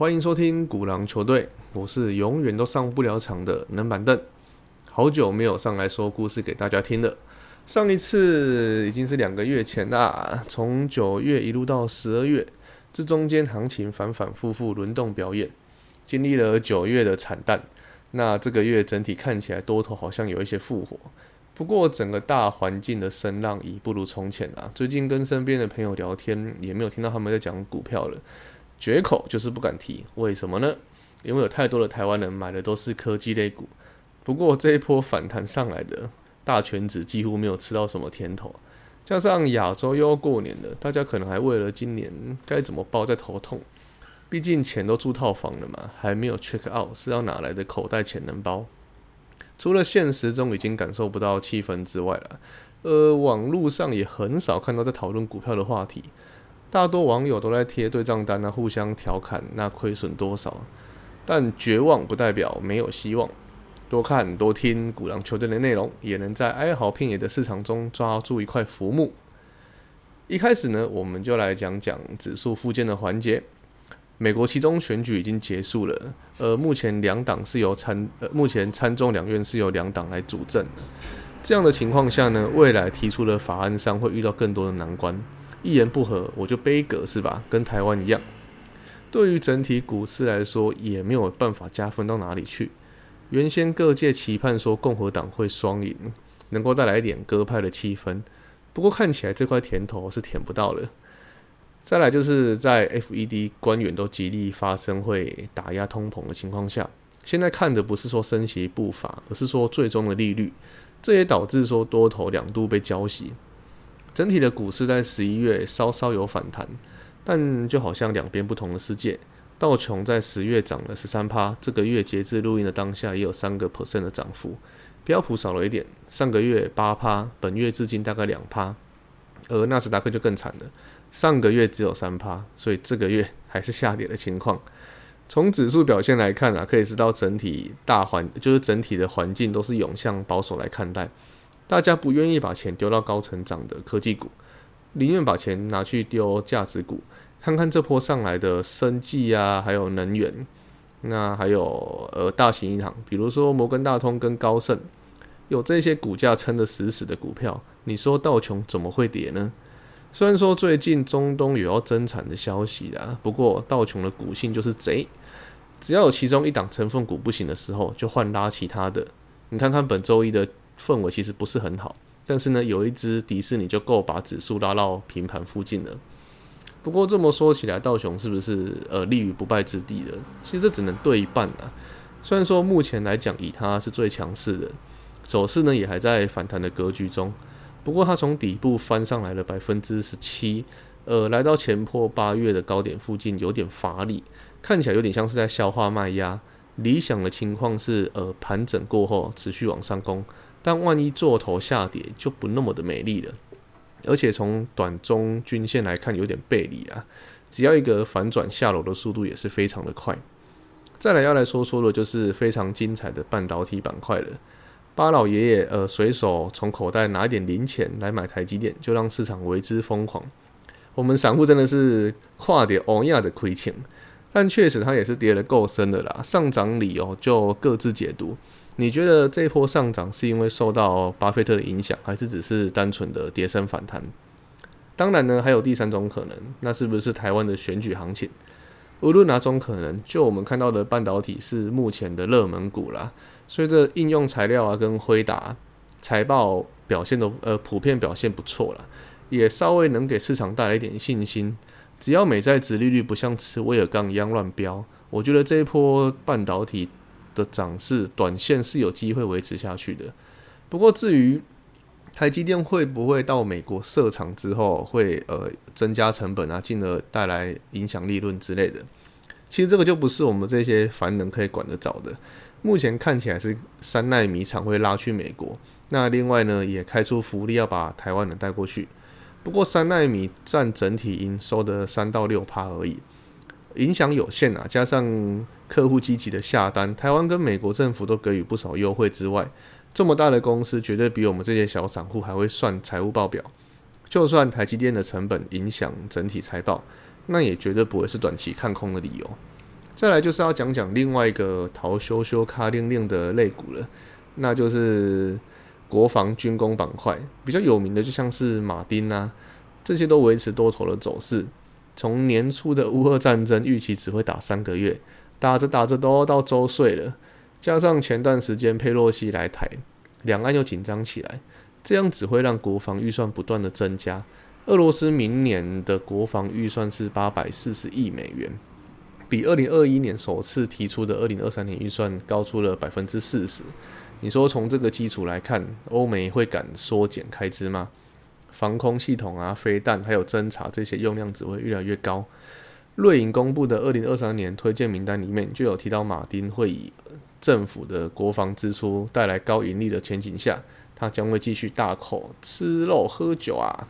欢迎收听古狼球队，我是永远都上不了场的冷板凳。好久没有上来说故事给大家听了，上一次已经是两个月前啦。从九月一路到十二月，这中间行情反反复复轮动表演，经历了九月的惨淡。那这个月整体看起来多头好像有一些复活，不过整个大环境的声浪已不如从前啊。最近跟身边的朋友聊天，也没有听到他们在讲股票了，绝口就是不敢提。为什么呢？因为有太多的台湾人买的都是科技类股。不过这一波反弹上来的大圈子几乎没有吃到什么甜头，加上亚洲又要过年了，大家可能还为了今年该怎么包在头痛。毕竟钱都住套房了嘛，还没有 check out，是要哪来的口袋钱能包？除了现实中已经感受不到气氛之外了，呃，网络上也很少看到在讨论股票的话题，大多网友都在贴对账单啊，互相调侃那亏损多少。但绝望不代表没有希望，多看多听股狼球队的内容，也能在哀嚎遍野的市场中抓住一块浮木。一开始呢，我们就来讲讲指数附件的环节。美国其中选举已经结束了，呃，目前两党是由参呃，目前参众两院是由两党来主政的。这样的情况下呢，未来提出的法案上会遇到更多的难关，一言不合我就背格是吧？跟台湾一样。对于整体股市来说，也没有办法加分到哪里去。原先各界期盼说共和党会双赢，能够带来一点鸽派的气氛，不过看起来这块甜头是舔不到了。再来就是在 FED 官员都极力发声会打压通膨的情况下，现在看的不是说升息步伐，而是说最终的利率，这也导致说多头两度被浇熄，整体的股市在十一月稍稍有反弹，但就好像两边不同的世界。道琼在十月涨了十三趴，这个月截至录音的当下也有三个 percent 的涨幅，标普少了一点，上个月八趴，本月至今大概两趴，而纳斯达克就更惨了。上个月只有三趴，所以这个月还是下跌的情况。从指数表现来看啊，可以知道整体大环就是整体的环境都是涌向保守来看待。大家不愿意把钱丢到高成长的科技股，宁愿把钱拿去丢价值股。看看这波上来的生技啊，还有能源，那还有呃大型银行，比如说摩根大通跟高盛，有这些股价撑得死死的股票，你说道琼怎么会跌呢？虽然说最近中东有要增产的消息啦，不过道琼的股性就是贼，只要有其中一档成分股不行的时候，就换拉其他的。你看看本周一的氛围其实不是很好，但是呢，有一只迪士尼就够把指数拉到平盘附近了。不过这么说起来，道琼是不是呃立于不败之地的？其实这只能对一半啊。虽然说目前来讲，以它是最强势的，走势呢也还在反弹的格局中。不过它从底部翻上来了百分之十七，呃，来到前破八月的高点附近，有点乏力，看起来有点像是在消化卖压。理想的情况是，呃，盘整过后持续往上攻，但万一做头下跌，就不那么的美丽了。而且从短中均线来看，有点背离啊。只要一个反转下楼的速度也是非常的快。再来要来说说的，就是非常精彩的半导体板块了。巴老爷爷呃，随手从口袋拿一点零钱来买台积电，就让市场为之疯狂。我们散户真的是跨跌欧亚的亏欠，但确实它也是跌得够深的啦。上涨理由就各自解读。你觉得这一波上涨是因为受到巴菲特的影响，还是只是单纯的跌升反弹？当然呢，还有第三种可能，那是不是台湾的选举行情？无论哪种可能，就我们看到的半导体是目前的热门股啦。随着应用材料啊跟辉达财报表现都呃普遍表现不错了，也稍微能给市场带来一点信心。只要美债值利率不像吃威尔刚一样乱飙，我觉得这一波半导体的涨势短线是有机会维持下去的。不过至于台积电会不会到美国设厂之后会呃增加成本啊，进而带来影响利润之类的，其实这个就不是我们这些凡人可以管得着的。目前看起来是三纳米厂会拉去美国，那另外呢也开出福利要把台湾人带过去。不过三纳米占整体营收的三到六趴而已，影响有限啊。加上客户积极的下单，台湾跟美国政府都给予不少优惠之外。这么大的公司，绝对比我们这些小散户还会算财务报表。就算台积电的成本影响整体财报，那也绝对不会是短期看空的理由。再来就是要讲讲另外一个逃修修卡令令的类股了，那就是国防军工板块，比较有名的就像是马丁啊，这些都维持多头的走势。从年初的乌俄战争预期只会打三个月，打着打着都要到周岁了，加上前段时间佩洛西来台，两岸又紧张起来，这样只会让国防预算不断的增加。俄罗斯明年的国防预算是八百四十亿美元。比二零二一年首次提出的二零二三年预算高出了百分之四十。你说从这个基础来看，欧美会敢缩减开支吗？防空系统啊、飞弹还有侦察这些用量只会越来越高。瑞银公布的二零二三年推荐名单里面就有提到，马丁会以政府的国防支出带来高盈利的前景下，他将会继续大口吃肉喝酒啊。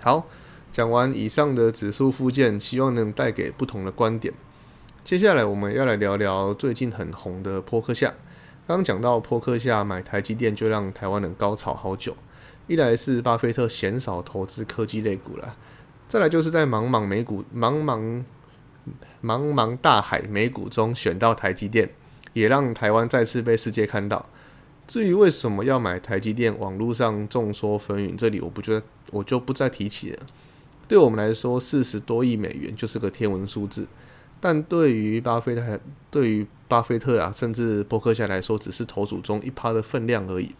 好，讲完以上的指数附件，希望能带给不同的观点。接下来我们要来聊聊最近很红的坡克夏。刚刚讲到坡克夏买台积电，就让台湾人高潮好久。一来是巴菲特鲜少投资科技类股了，再来就是在茫茫美股、茫茫茫茫大海美股中选到台积电，也让台湾再次被世界看到。至于为什么要买台积电，网络上众说纷纭，这里我不觉得，我就不再提起了。对我们来说，四十多亿美元就是个天文数字。但对于巴菲特，对于巴菲特啊，甚至伯克夏来说，只是投组中一趴的分量而已。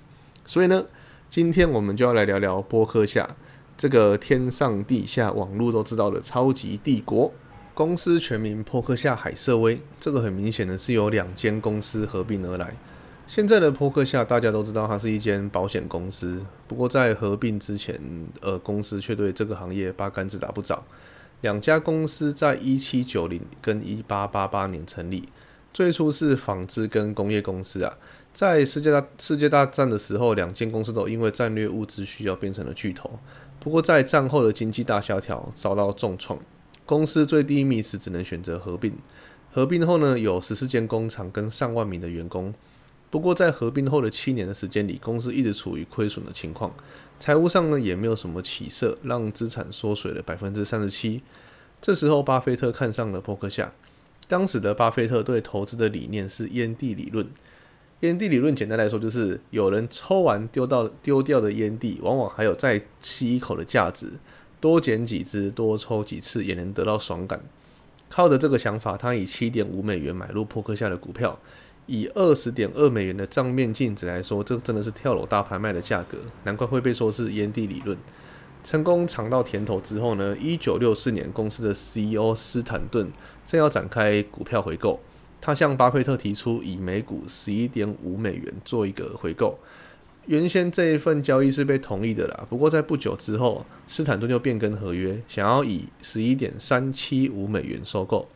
所以呢，今天我们就要来聊聊波克夏这个天上地下网络都知道的超级帝国公司全名伯克夏海瑟威。这个很明显的是由两间公司合并而来。现在的伯克夏大家都知道，它是一间保险公司。不过在合并之前，呃，公司却对这个行业八竿子打不着。两家公司在一七九零跟一八八八年成立，最初是纺织跟工业公司啊。在世界大世界大战的时候，两间公司都因为战略物资需要变成了巨头。不过在战后的经济大萧条遭到重创，公司最低密时只能选择合并。合并后呢，有十四间工厂跟上万名的员工。不过在合并后的七年的时间里，公司一直处于亏损的情况。财务上呢也没有什么起色，让资产缩水了百分之三十七。这时候，巴菲特看上了伯克夏。当时的巴菲特对投资的理念是烟蒂理论。烟蒂理论简单来说，就是有人抽完丢到丢掉的烟蒂，往往还有再吸一口的价值。多捡几支，多抽几次，也能得到爽感。靠着这个想法，他以七点五美元买入伯克下的股票。以二十点二美元的账面净值来说，这真的是跳楼大拍卖的价格，难怪会被说是烟蒂理论。成功尝到甜头之后呢，一九六四年，公司的 CEO 斯坦顿正要展开股票回购，他向巴菲特提出以每股十一点五美元做一个回购。原先这一份交易是被同意的啦，不过在不久之后，斯坦顿就变更合约，想要以十一点三七五美元收购。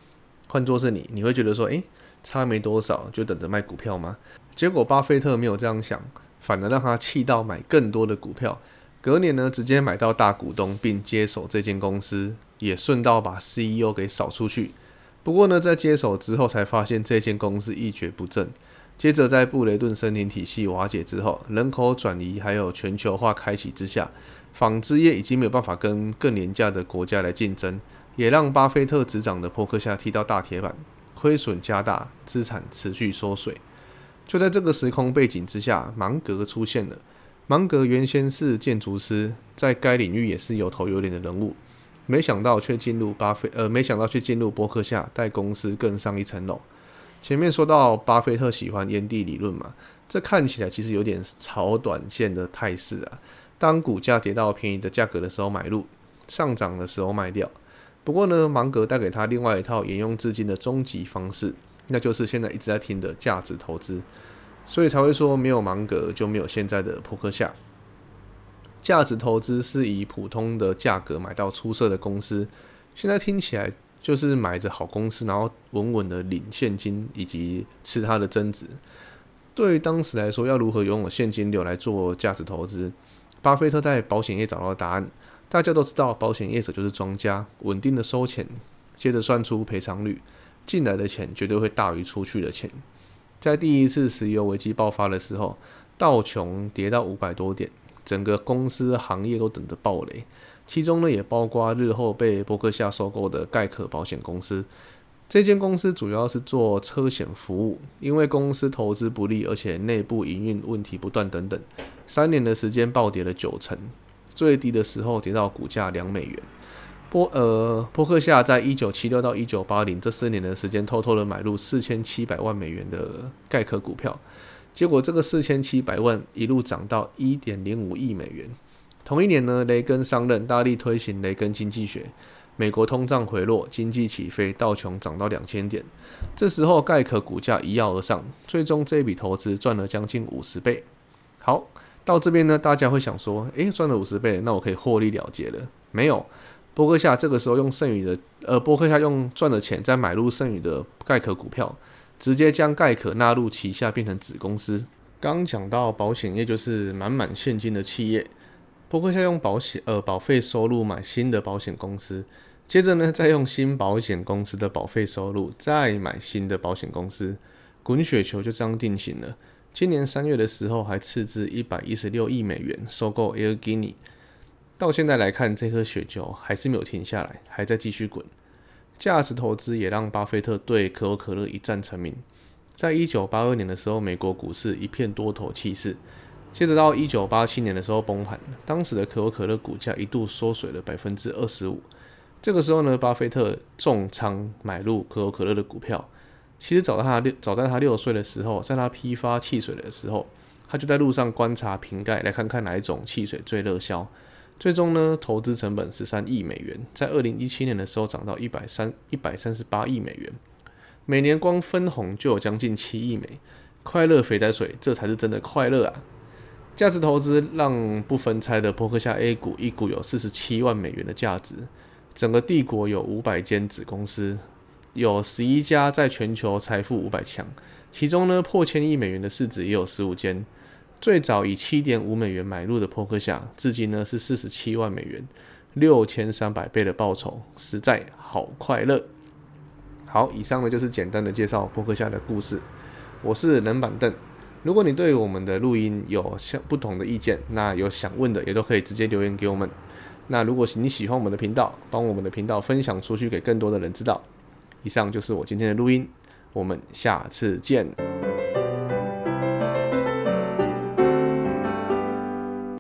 换作是你，你会觉得说，诶。差没多少，就等着卖股票吗？结果巴菲特没有这样想，反而让他气到买更多的股票。隔年呢，直接买到大股东，并接手这间公司，也顺道把 CEO 给扫出去。不过呢，在接手之后，才发现这间公司一蹶不振。接着在布雷顿森林体系瓦解之后，人口转移还有全球化开启之下，纺织业已经没有办法跟更廉价的国家来竞争，也让巴菲特执掌的扑克下踢到大铁板。亏损加大，资产持续缩水。就在这个时空背景之下，芒格出现了。芒格原先是建筑师，在该领域也是有头有脸的人物，没想到却进入巴菲呃，没想到却进入伯克夏，带公司更上一层楼。前面说到巴菲特喜欢烟蒂理论嘛，这看起来其实有点炒短线的态势啊。当股价跌到便宜的价格的时候买入，上涨的时候卖掉。不过呢，芒格带给他另外一套沿用至今的终极方式，那就是现在一直在听的价值投资，所以才会说没有芒格就没有现在的扑克下。价值投资是以普通的价格买到出色的公司，现在听起来就是买着好公司，然后稳稳的领现金以及吃它的增值。对于当时来说，要如何拥有现金流来做价值投资？巴菲特在保险业找到答案。大家都知道，保险业者就是庄家，稳定的收钱，接着算出赔偿率，进来的钱绝对会大于出去的钱。在第一次石油危机爆发的时候，道琼跌到五百多点，整个公司行业都等着暴雷，其中呢也包括日后被伯克夏收购的盖克保险公司。这间公司主要是做车险服务，因为公司投资不利，而且内部营运问题不断等等，三年的时间暴跌了九成，最低的时候跌到股价两美元。波呃，波克夏在一九七六到一九八零这四年的时间，偷偷的买入四千七百万美元的盖克股票，结果这个四千七百万一路涨到一点零五亿美元。同一年呢，雷根上任，大力推行雷根经济学，美国通胀回落，经济起飞，道琼涨到两千点。这时候盖克股价一跃而上，最终这笔投资赚了将近五十倍。好，到这边呢，大家会想说，诶，赚了五十倍，那我可以获利了结了？没有。波克夏这个时候用剩余的，呃，波克夏用赚的钱再买入剩余的盖可股票，直接将盖可纳入旗下，变成子公司。刚讲到保险业就是满满现金的企业，波克夏用保险呃保费收入买新的保险公司，接着呢再用新保险公司的保费收入再买新的保险公司，滚雪球就这样定型了。今年三月的时候还斥资一百一十六亿美元收购 Air Guinea。到现在来看，这颗雪球还是没有停下来，还在继续滚。价值投资也让巴菲特对可口可乐一战成名。在一九八二年的时候，美国股市一片多头气势，接着到一九八七年的时候崩盘，当时的可口可乐股价一度缩水了百分之二十五。这个时候呢，巴菲特重仓买入可口可乐的股票。其实早在他六早在他六岁的时候，在他批发汽水的时候，他就在路上观察瓶盖，来看看哪一种汽水最热销。最终呢，投资成本十三亿美元，在二零一七年的时候涨到一百三一百三十八亿美元，每年光分红就有将近七亿美，快乐肥仔水，这才是真的快乐啊！价值投资让不分拆的伯克夏 A 股一股有四十七万美元的价值，整个帝国有五百间子公司，有十一家在全球财富五百强，其中呢破千亿美元的市值也有十五间。最早以七点五美元买入的扑克夏，至今呢是四十七万美元，六千三百倍的报酬，实在好快乐。好，以上呢就是简单的介绍扑克夏的故事。我是冷板凳。如果你对我们的录音有相不同的意见，那有想问的也都可以直接留言给我们。那如果你喜欢我们的频道，帮我们的频道分享出去给更多的人知道。以上就是我今天的录音，我们下次见。